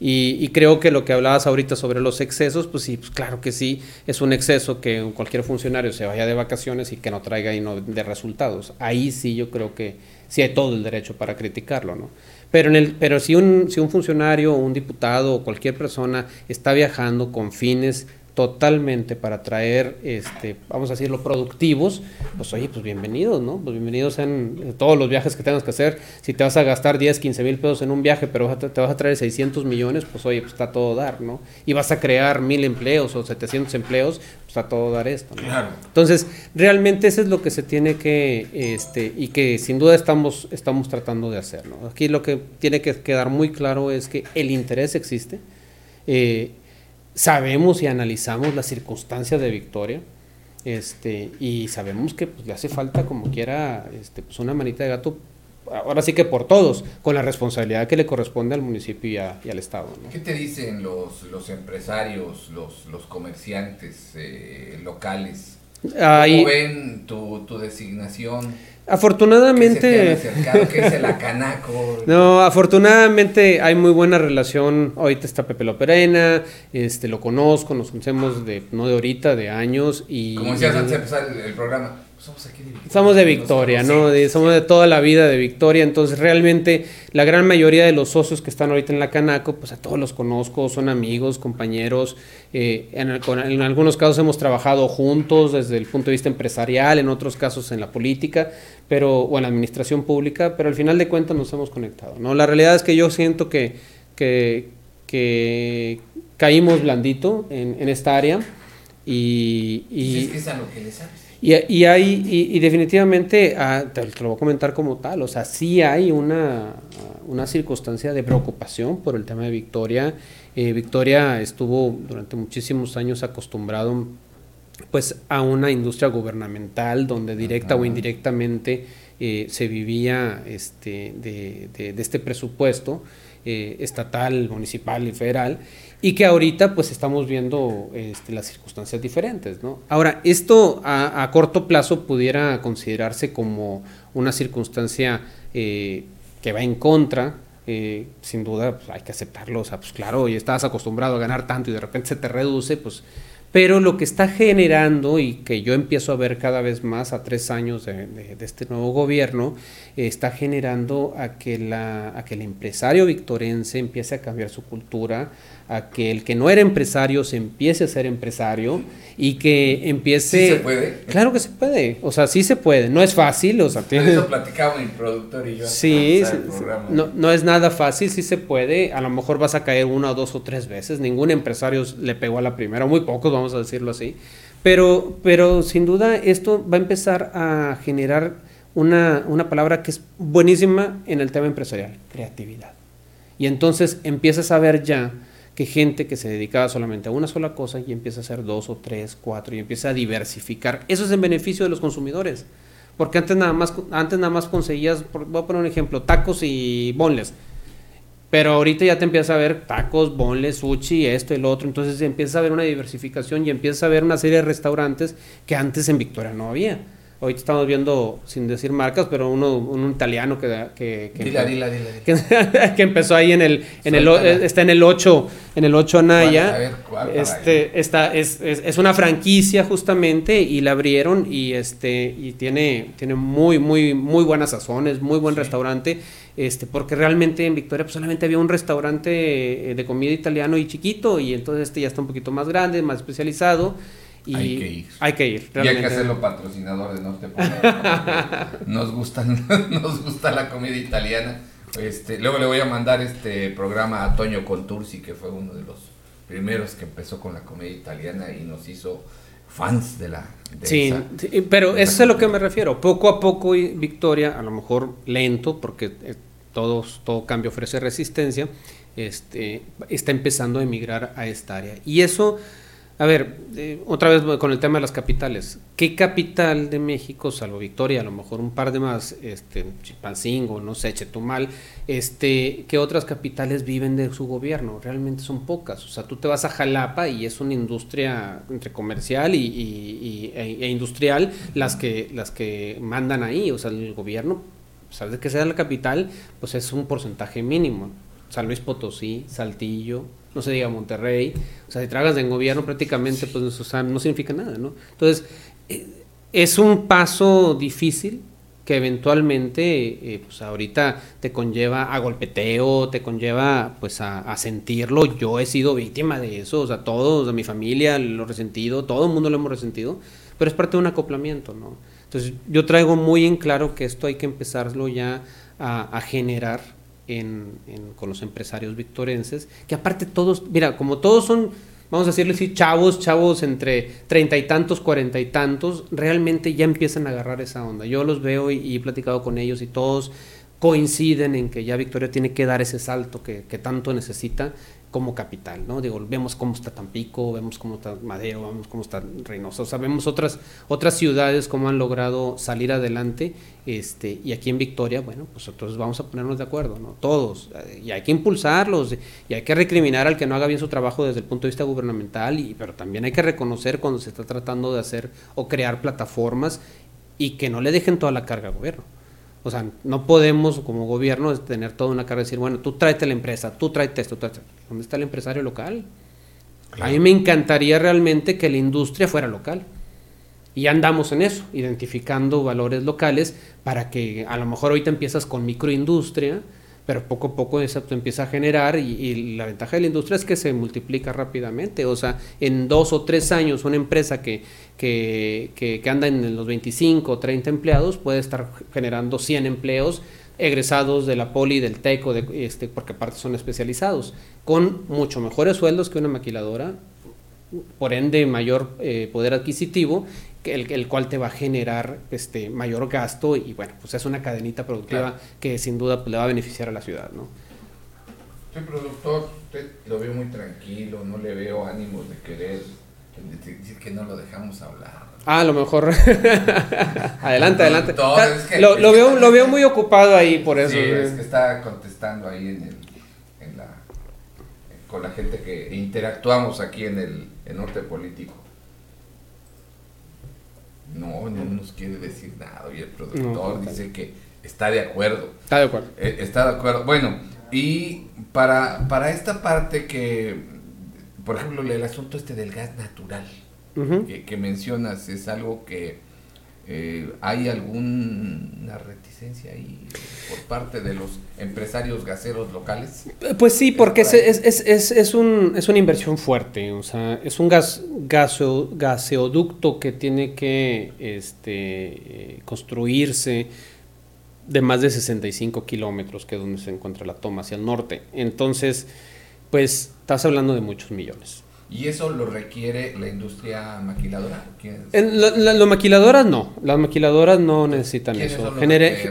[SPEAKER 2] Y, creo que lo que hablabas ahorita sobre los excesos, pues sí, pues claro que sí, es un exceso que cualquier funcionario se vaya de vacaciones y que no traiga y no de resultados. Ahí sí yo creo que sí hay todo el derecho para criticarlo, ¿no? Pero, en el, pero si, un, si un funcionario, un diputado o cualquier persona está viajando con fines totalmente para traer, este, vamos a decirlo, productivos, pues oye, pues bienvenidos, ¿no? Pues bienvenidos en todos los viajes que tengas que hacer. Si te vas a gastar 10, 15 mil pesos en un viaje, pero te vas a traer 600 millones, pues oye, pues está todo dar, ¿no? Y vas a crear mil empleos o 700 empleos, pues está todo dar esto, ¿no?
[SPEAKER 1] Claro.
[SPEAKER 2] Entonces, realmente eso es lo que se tiene que, este, y que sin duda estamos, estamos tratando de hacer, ¿no? Aquí lo que tiene que quedar muy claro es que el interés existe. Eh, sabemos y analizamos las circunstancias de Victoria este, y sabemos que pues, le hace falta como quiera este, pues, una manita de gato, ahora sí que por todos, con la responsabilidad que le corresponde al municipio y, al Estado.
[SPEAKER 1] ¿Qué te dicen los, los empresarios, los, los comerciantes eh, locales? ¿Cómo ven tu, tu designación?
[SPEAKER 2] Afortunadamente.
[SPEAKER 1] ¿Qué es el acanaco?
[SPEAKER 2] No, afortunadamente hay muy buena relación. Ahorita está Pepe Loperena, este, lo conozco, nos conocemos de, no de ahorita, de años. y
[SPEAKER 1] Como decías antes de empezar el, programa, somos aquí de
[SPEAKER 2] Victoria. Somos de Victoria, ¿no? somos de toda la vida de Victoria. Entonces, realmente, la gran mayoría de los socios que están ahorita en la Canaco, pues a todos los conozco, son amigos, compañeros. Eh, en, en algunos casos hemos trabajado juntos desde el punto de vista empresarial, en otros casos en la política pero, o en la administración pública, pero al final de cuentas nos hemos conectado. ¿no? La realidad es que yo siento que, que, que caímos blandito en, en, esta área y...
[SPEAKER 1] y es, a lo que le sabes.
[SPEAKER 2] Y, y, hay, y, definitivamente, ah, te, lo voy a comentar como tal, o sea, sí hay una, una circunstancia de preocupación por el tema de Victoria. Eh, Victoria estuvo durante muchísimos años acostumbrado pues a una industria gubernamental donde directa o indirectamente eh, se vivía este, de, de, este presupuesto eh, estatal, municipal y federal y que ahorita pues estamos viendo este, las circunstancias diferentes. ¿no? Ahora, esto a, corto plazo pudiera considerarse como una circunstancia eh, que va en contra sin duda pues, hay que aceptarlo, o sea, pues claro, y estabas acostumbrado a ganar tanto y de repente se te reduce, pues pero lo que está generando y que yo empiezo a ver cada vez más a tres años de, este nuevo gobierno, está generando a que, la, a que el empresario victorense empiece a cambiar su cultura, a que el que no era empresario se empiece a ser empresario y que empiece...
[SPEAKER 1] ¿Sí se puede?
[SPEAKER 2] Claro que se puede, o sea, sí se puede, no es fácil, o sea...
[SPEAKER 1] Tiene... Eso platicaba mi productor y yo.
[SPEAKER 2] Sí, no, no es nada fácil, sí se puede, a lo mejor vas a caer una, dos o tres veces, ningún empresario le pegó a la primera, muy pocos vamos a decirlo así, pero, pero sin duda esto va a empezar a generar una, una palabra que es buenísima en el tema empresarial, creatividad. Y entonces empiezas a ver ya que gente que se dedicaba solamente a una sola cosa y empieza a hacer dos o tres, cuatro y empieza a diversificar. Eso es en beneficio de los consumidores. Porque antes nada más, antes nada más conseguías, voy a poner un ejemplo, tacos y bonles. Pero ahorita ya te empiezas a ver tacos, bonles, sushi, esto lo otro. Entonces empieza a ver una diversificación y empieza a ver una serie de restaurantes que antes en Victoria no había. Hoy estamos viendo, sin decir marcas, pero uno, un italiano que... que, que,
[SPEAKER 1] dila, dila, dila,
[SPEAKER 2] que, empezó ahí en el... En el está en el 8, en el 8 Anaya. A ver, ¿cuál este, esta, es, es, es, una franquicia justamente y la abrieron y, este, y tiene, tiene muy, muy, muy buenas sazones, muy buen restaurante. Este, porque realmente en Victoria pues, solamente había un restaurante eh, de comida italiano y chiquito y entonces este ya está un poquito más grande, más especializado
[SPEAKER 1] hay que ir.
[SPEAKER 2] Hay que ir.
[SPEAKER 1] Y hay que hacerlo patrocinador de Norte nos, gustan, nos gusta la comida italiana. Este, luego le voy a mandar este programa a Toño Contursi, que fue uno de los primeros que empezó con la comedia italiana y nos hizo fans de la...
[SPEAKER 2] sí, pero eso es a lo que me refiero. Poco a poco Victoria, a lo mejor lento, porque eh, todo, todo cambio ofrece resistencia, este, está empezando a emigrar a esta área. Y eso a ver, eh, otra vez con el tema de las capitales. ¿Qué capital de México, salvo Victoria, a lo mejor un par de más, este, Chilpancingo, no sé, Chetumal, este, qué otras capitales viven de su gobierno? Realmente son pocas. O sea, tú te vas a Jalapa y es una industria entre comercial y, e, e, industrial las que, las que mandan ahí. O sea, el gobierno, sabes que sea la capital, pues es un porcentaje mínimo. San Luis Potosí, Saltillo, no se diga Monterrey, o sea, si trabajas en gobierno prácticamente, pues no significa nada, ¿no? Entonces, eh, es un paso difícil que eventualmente, eh, pues ahorita te conlleva a golpeteo, te conlleva pues a, sentirlo. Yo he sido víctima de eso, o sea, todos, a mi familia lo resentido, todo el mundo lo hemos resentido, pero es parte de un acoplamiento, ¿no? Entonces, yo traigo muy en claro que esto hay que empezarlo ya a generar con los empresarios victorenses, que aparte todos, mira, como todos son, vamos a decirle así, chavos, chavos entre treinta y tantos, cuarenta y tantos, realmente ya empiezan a agarrar esa onda. Yo los veo y, he platicado con ellos y todos coinciden en que ya Victoria tiene que dar ese salto que tanto necesita como capital, ¿no? Digo, vemos cómo está Tampico, vemos cómo está Madero, vemos cómo está Reynosa, o sea, vemos otras, otras ciudades cómo han logrado salir adelante, este, y aquí en Victoria, bueno, pues entonces vamos a ponernos de acuerdo, ¿no? Todos, eh, y hay que impulsarlos, y hay que recriminar al que no haga bien su trabajo desde el punto de vista gubernamental, y, pero también hay que reconocer cuando se está tratando de hacer o crear plataformas y que no le dejen toda la carga al gobierno. O sea, no podemos como gobierno tener toda una carga de decir, bueno, tú tráete la empresa, tú tráete esto, tú tráete. ¿Dónde está el empresario local? A mí me encantaría realmente que la industria fuera local. Y andamos en eso, identificando valores locales para que a lo mejor ahorita empiezas con microindustria, pero poco a poco eso empieza a generar y, la ventaja de la industria es que se multiplica rápidamente. O sea, en dos o tres años una empresa que, que, que, anda en los 25 o 30 empleados puede estar generando 100 empleos egresados de la poli, del TEC, de, este, porque aparte son especializados, con mucho mejores sueldos que una maquiladora, por ende mayor eh, poder adquisitivo el, cual te va a generar este mayor gasto y bueno, pues es una cadenita productiva que sin duda pues, le va a beneficiar a la ciudad, ¿no?
[SPEAKER 1] Soy productor, usted lo veo muy tranquilo, no le veo ánimos de querer decir que no lo dejamos hablar.
[SPEAKER 2] Ah, a lo mejor. adelante, adelante. lo, veo, lo veo muy ocupado ahí por eso. Sí,
[SPEAKER 1] es que está contestando ahí en, el, en la, con la gente que interactuamos aquí en el norte político. No, no nos quiere decir nada. Y el productor dice que está de acuerdo.
[SPEAKER 2] Está de acuerdo.
[SPEAKER 1] Eh, está de acuerdo. Bueno, y para, para esta parte que, por ejemplo, el asunto este del gas natural que, mencionas es algo que eh, hay alguna reticencia ahí por parte de los empresarios gaseros locales?
[SPEAKER 2] Pues sí, porque es, es, es, es, un, es una inversión fuerte, o sea, es un gas, gaseoducto que tiene que este, construirse de más de 65 kilómetros, que es donde se encuentra la toma hacia el norte. Entonces, pues estás hablando de muchos millones.
[SPEAKER 1] ¿Y eso lo requiere la industria maquiladora?
[SPEAKER 2] Las maquiladoras no, las maquiladoras no necesitan eso.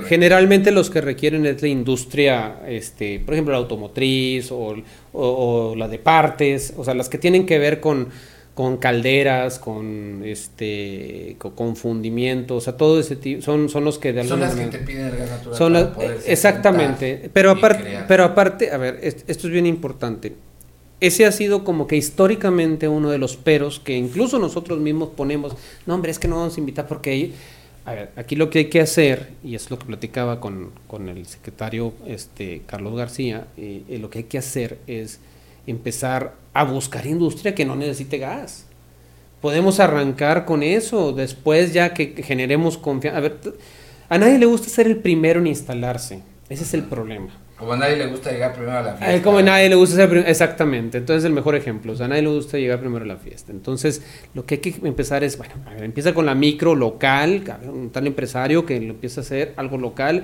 [SPEAKER 2] generalmente los que requieren es la industria, este, por ejemplo, la automotriz o, la de partes, o sea, las que tienen que ver con, con calderas, con este con, fundimiento, o sea, todo ese tipo, son, son los que
[SPEAKER 1] de alguna Son las que te piden el gas natural.
[SPEAKER 2] exactamente, pero aparte, pero aparte, a ver, esto es bien importante ese ha sido como que históricamente uno de los peros que incluso nosotros mismos ponemos, no hombre, es que no vamos a invitar porque a ver, aquí lo que hay que hacer, y es lo que platicaba con, el secretario este, Carlos García, eh, eh, lo que hay que hacer es empezar a buscar industria que no necesite gas. Podemos arrancar con eso, después ya que, generemos confianza. A ver, a nadie le gusta ser el primero en instalarse, ese es el problema.
[SPEAKER 1] Como a nadie le gusta llegar primero a la fiesta.
[SPEAKER 2] como a nadie le gusta ser primero, exactamente. Entonces el mejor ejemplo, o sea, a nadie le gusta llegar primero a la fiesta. Entonces lo que hay que empezar es, bueno, empieza con la micro local, un tal empresario que lo empieza a hacer algo local.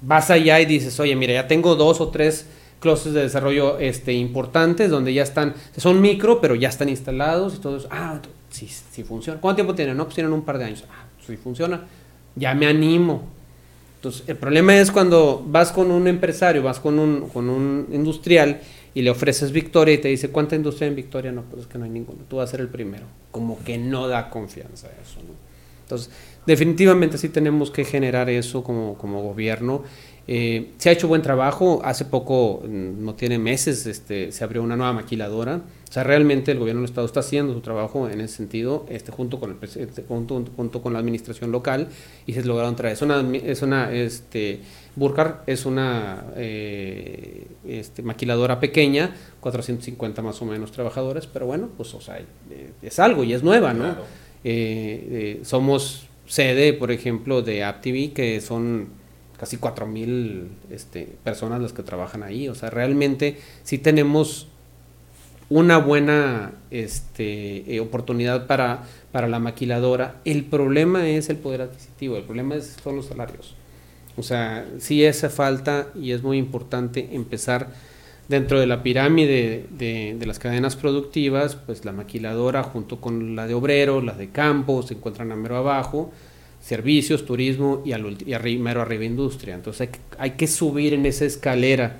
[SPEAKER 2] Vas allá y dices, oye, mira, ya tengo dos o tres clústeres de desarrollo este, importantes donde ya están, son micro, pero ya están instalados y todo eso. Ah, sí, sí funciona. ¿Cuánto tiempo tienen? No, pues tienen un par de años. Ah, sí funciona. Ya me animo entonces, el problema es cuando vas con un empresario, vas con un, con un industrial y le ofreces Victoria y te dice, ¿cuánta industria en Victoria? No, pues es que no hay ninguna, tú vas a ser el primero. Como que no da confianza eso, ¿no? Entonces, definitivamente sí tenemos que generar eso como, como gobierno eh, se ha hecho buen trabajo. Hace poco, mm, no tiene meses, este, se abrió una nueva maquiladora. O sea, realmente el gobierno del Estado está haciendo su trabajo en ese sentido, este, junto, con el, presidente junto, junto, con la administración local, y se lograron traer. Es una, es una este, Burkar es una eh, este, maquiladora pequeña, 450 más o menos trabajadores, pero bueno, pues o sea, eh, es algo y es nueva, ¿no? somos sede, por ejemplo, de ApTV, que son casi 4.000 este, personas las que trabajan ahí. O sea, realmente sí tenemos una buena este, eh, oportunidad para, para la maquiladora. El problema es el poder adquisitivo, el problema es, son los salarios. O sea, sí hace falta y es muy importante empezar dentro de la pirámide de, las cadenas productivas, pues la maquiladora junto con la de obrero, la de campo, se encuentran a mero abajo servicios, turismo y, al, arriba, arriba industria. Entonces hay que, subir en esa escalera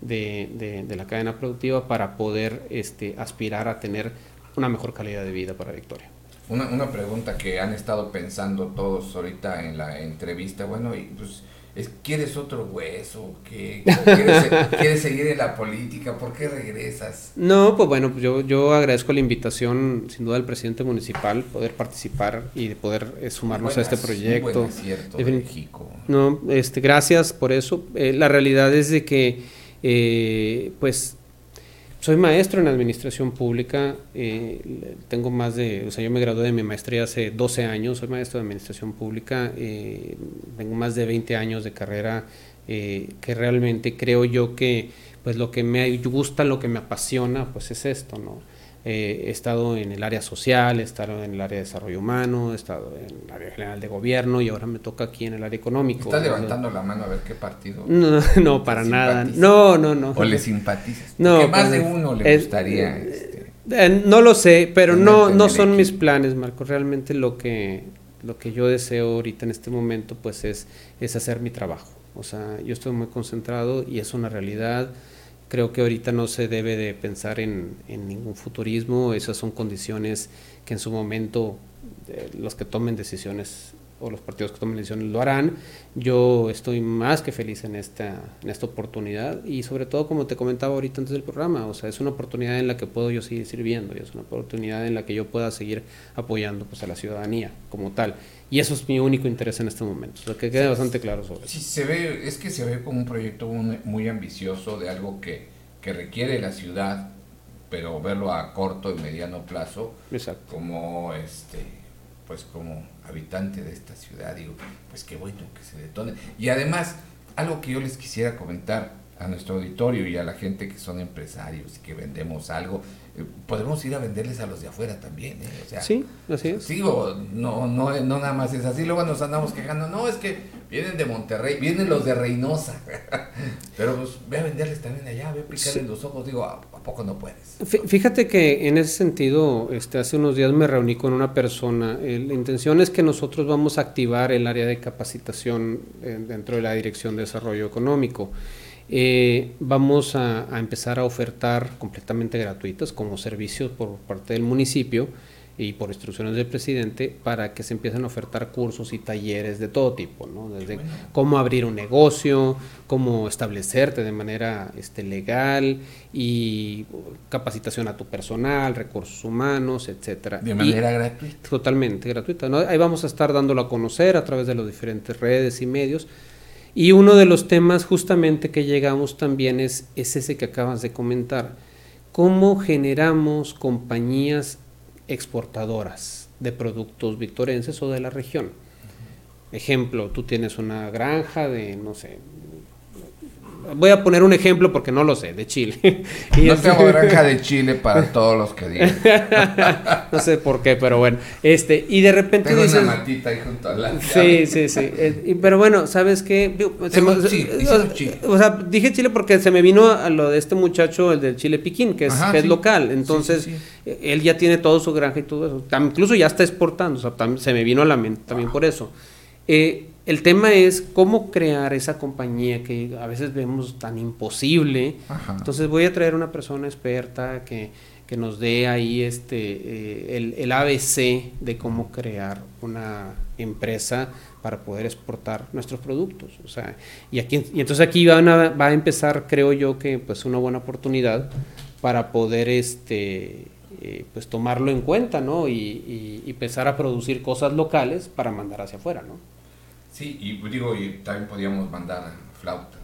[SPEAKER 2] de, de, la cadena productiva para poder este, aspirar a tener una mejor calidad de vida para Victoria.
[SPEAKER 1] Una, una pregunta que han estado pensando todos ahorita en la entrevista, bueno, y pues ¿Quieres otro hueso? ¿Qué? ¿Quieres, seguir en la política? ¿Por qué regresas?
[SPEAKER 2] No, pues bueno, yo, yo agradezco la invitación, sin duda, al presidente municipal, poder participar y de poder eh, sumarnos a este proyecto.
[SPEAKER 1] Cierto, México.
[SPEAKER 2] No, este, gracias por eso. Eh, la realidad es de que, eh, pues, soy maestro en administración pública, eh, tengo más de, o sea, yo me gradué de mi maestría hace 12 años, soy maestro de administración pública, eh, tengo más de 20 años de carrera eh, que realmente creo yo que pues lo que me gusta, lo que me apasiona, pues es esto, ¿no? Eh, he estado en el área social, he estado en el área de desarrollo humano, he estado en el área general de gobierno y ahora me toca aquí en el área económico.
[SPEAKER 1] ¿Estás levantando la mano a ver qué partido?
[SPEAKER 2] No, no para nada. No, no, no.
[SPEAKER 1] ¿O le simpatizas? No. Porque más de pues, uno le gustaría.
[SPEAKER 2] Este, eh, no lo sé, pero no, no son mis planes, Marco. Realmente lo que, lo que yo deseo ahorita en este momento pues es, es hacer mi trabajo. O sea, yo estoy muy concentrado y es una realidad. Creo que ahorita no se debe de pensar en, ningún futurismo, esas son condiciones que en su momento eh, los que tomen decisiones o los partidos que tomen decisiones lo harán. Yo estoy más que feliz en esta, en esta oportunidad y sobre todo, como te comentaba ahorita antes del programa, o sea, es una oportunidad en la que puedo yo seguir sirviendo y es una oportunidad en la que yo pueda seguir apoyando pues, a la ciudadanía como tal. Y eso es mi único interés en este momento, o sea, que quede bastante claro sobre
[SPEAKER 1] sí, se ve, es que se ve como un proyecto muy, ambicioso de algo que, que requiere la ciudad, pero verlo a corto y mediano plazo,
[SPEAKER 2] Exacto.
[SPEAKER 1] como este pues como habitante de esta ciudad, digo, pues qué bueno que se detone. Y además, algo que yo les quisiera comentar a nuestro auditorio y a la gente que son empresarios y que vendemos algo, eh, podemos ir a venderles a los de afuera también, ¿eh? O sea,
[SPEAKER 2] sí, así es.
[SPEAKER 1] No, no, no nada más es así, luego nos andamos quejando, no, es que vienen de Monterrey, vienen los de Reynosa, pero pues ve a venderles también allá, ve a picarles los ojos, digo, ¿a, poco no puedes?
[SPEAKER 2] Fíjate que en ese sentido, este, hace unos días me reuní con una persona, eh, la intención es que nosotros vamos a activar el área de capacitación dentro de la Dirección de Desarrollo Económico. Eh, vamos a, empezar a ofertar completamente gratuitos como servicios por parte del municipio y por instrucciones del presidente para que se empiecen a ofertar cursos y talleres de todo tipo, ¿no? Desde cómo abrir un negocio, cómo establecerte de manera este, legal y capacitación a tu personal, recursos humanos, etcétera.
[SPEAKER 1] De manera gratuita.
[SPEAKER 2] Totalmente gratuita. ¿no? Ahí vamos a estar dándolo a conocer a través de las diferentes redes y medios. Y uno de los temas justamente que llegamos también es, es ese que acabas de comentar. ¿Cómo generamos compañías exportadoras de productos victorenses o de la región. Ejemplo, tú tienes una granja de, no sé, voy a poner un ejemplo porque no lo sé, de Chile.
[SPEAKER 1] y no tengo granja de Chile para todos los que digan.
[SPEAKER 2] no sé por qué, pero bueno. Este, y de repente
[SPEAKER 1] tengo una matita ahí junto a la
[SPEAKER 2] Sí, sí, sí. Eh, pero bueno, ¿sabes qué? Chile, o, sea, dije Chile porque se me vino a lo de este muchacho, el del Chile Piquín, que es, que es local. Entonces, él ya tiene todo su granja y todo eso. Incluso ya está exportando. O sea, se me vino a la mente también por eso. Eh, el tema es cómo crear esa compañía que a veces vemos tan imposible. Entonces voy a traer una persona experta que, nos dé ahí este eh, el, el, ABC de cómo crear una empresa para poder exportar nuestros productos. O sea, y, aquí, y entonces aquí va a empezar, creo yo, que pues una buena oportunidad para poder este, eh, pues tomarlo en cuenta, ¿no? Y, y empezar a producir cosas locales para mandar hacia afuera, ¿no?
[SPEAKER 1] Sí, y digo, y también podíamos mandar flautas.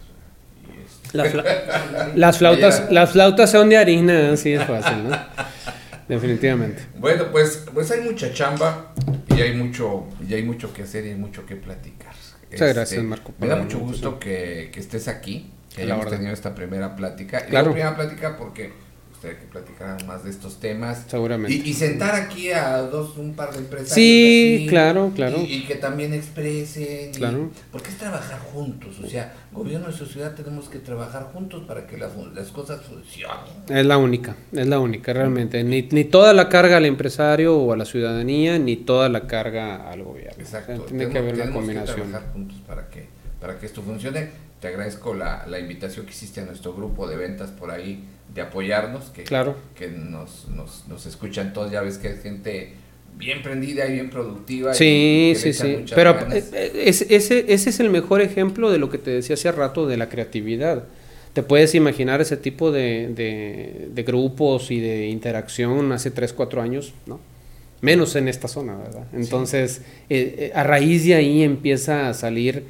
[SPEAKER 2] Este. las, flautas, las flautas son de harina, así es fácil, ¿no? Definitivamente.
[SPEAKER 1] Bueno, pues, pues hay mucha chamba y hay mucho, y hay mucho que hacer y hay mucho que platicar.
[SPEAKER 2] Muchas gracias, este, Marco.
[SPEAKER 1] Me da mucho gusto que, que, estés aquí, que hayamos tenido esta primera plática. Y la primera plática porque que platicar más de estos temas.
[SPEAKER 2] Seguramente.
[SPEAKER 1] Y, sentar aquí a dos, un par de empresarios.
[SPEAKER 2] Sí, claro, claro.
[SPEAKER 1] Y, que también expresen. Claro. porque es trabajar juntos. O sea, gobierno y sociedad tenemos que trabajar juntos para que las, las cosas funcionen.
[SPEAKER 2] Es la única, es la única, realmente. Ni, ni toda la carga al empresario o a la ciudadanía, ni toda la carga al gobierno.
[SPEAKER 1] Exacto.
[SPEAKER 2] tiene que haber una combinación.
[SPEAKER 1] Que trabajar juntos para que, para que esto funcione. Te agradezco la, la invitación que hiciste a nuestro grupo de ventas por ahí de apoyarnos, que,
[SPEAKER 2] claro.
[SPEAKER 1] que nos, nos, nos escuchan todos, ya ves que es gente bien prendida y bien productiva.
[SPEAKER 2] Sí, sí, sí. Pero eh, eh, ese, ese es el mejor ejemplo de lo que te decía hace rato de la creatividad. Te puedes imaginar ese tipo de, de, grupos y de interacción hace 3, 4 años, ¿no? Menos en esta zona, ¿verdad? Entonces, eh, a raíz de ahí empieza a salir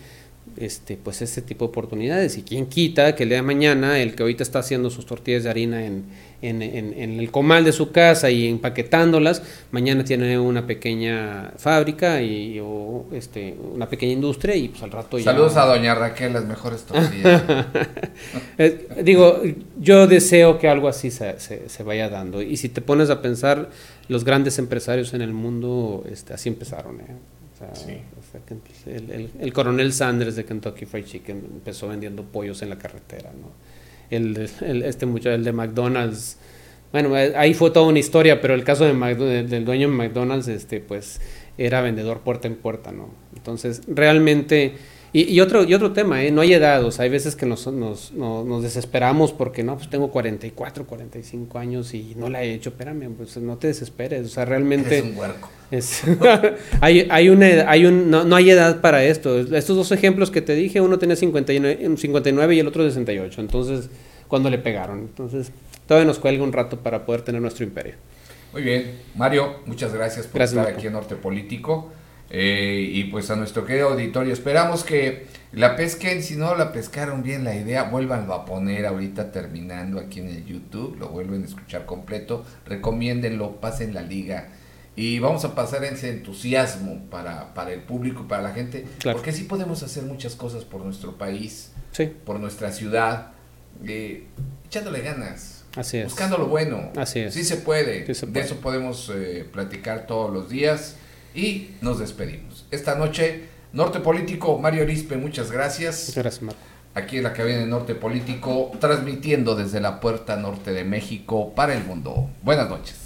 [SPEAKER 2] este, pues ese tipo de oportunidades. Y quién quita que el día de mañana el que ahorita está haciendo sus tortillas de harina en, en, en, el comal de su casa y empaquetándolas, mañana tiene una pequeña fábrica y, o este, una pequeña industria y pues al rato
[SPEAKER 1] ya... Saludos a doña Raquel, las mejores tortillas.
[SPEAKER 2] Digo, yo deseo que algo así se, se, vaya dando. Y si te pones a pensar, los grandes empresarios en el mundo este, así empezaron. ¿eh? El, coronel Sanders de Kentucky Fried Chicken empezó vendiendo pollos en la carretera, ¿no? El, este muchacho, el de McDonald's, bueno, ahí fue toda una historia, pero el caso de del dueño de McDonald's, este, pues, era vendedor puerta en puerta, ¿no? Entonces, realmente y, otro, y otro tema, ¿eh? no hay edad, o sea, hay veces que nos, nos, nos, desesperamos porque no, pues tengo 44, 45 años y no la he hecho, espérame, pues no te desesperes, o sea, realmente...
[SPEAKER 1] Es un huerco.
[SPEAKER 2] hay, hay una hay un, no, hay edad para esto. Estos dos ejemplos que te dije, uno tenía 59, 59 y el otro 68, entonces, cuando le pegaron. Entonces, todavía nos cuelga un rato para poder tener nuestro imperio.
[SPEAKER 1] Muy bien, Mario, muchas gracias por estar aquí en Norte Político. Eh, y pues a nuestro querido auditorio, esperamos que la pesquen, si no la pescaron bien la idea, vuélvanlo a poner ahorita terminando aquí en el YouTube, lo vuelven a escuchar completo, recomiéndenlo, pasen la liga y vamos a pasar ese entusiasmo para, para el público para la gente, porque sí podemos hacer muchas cosas por nuestro país, por nuestra ciudad, eh, echándole ganas. Buscando lo bueno.
[SPEAKER 2] Así
[SPEAKER 1] Sí se puede. De eso podemos eh, platicar todos los días. Y nos despedimos. Esta noche, Norte Político, Mario Arispe, muchas gracias.
[SPEAKER 2] Muchas gracias, Marco.
[SPEAKER 1] Aquí en la cabina de Norte Político, transmitiendo desde la puerta norte de México para el mundo. Buenas noches.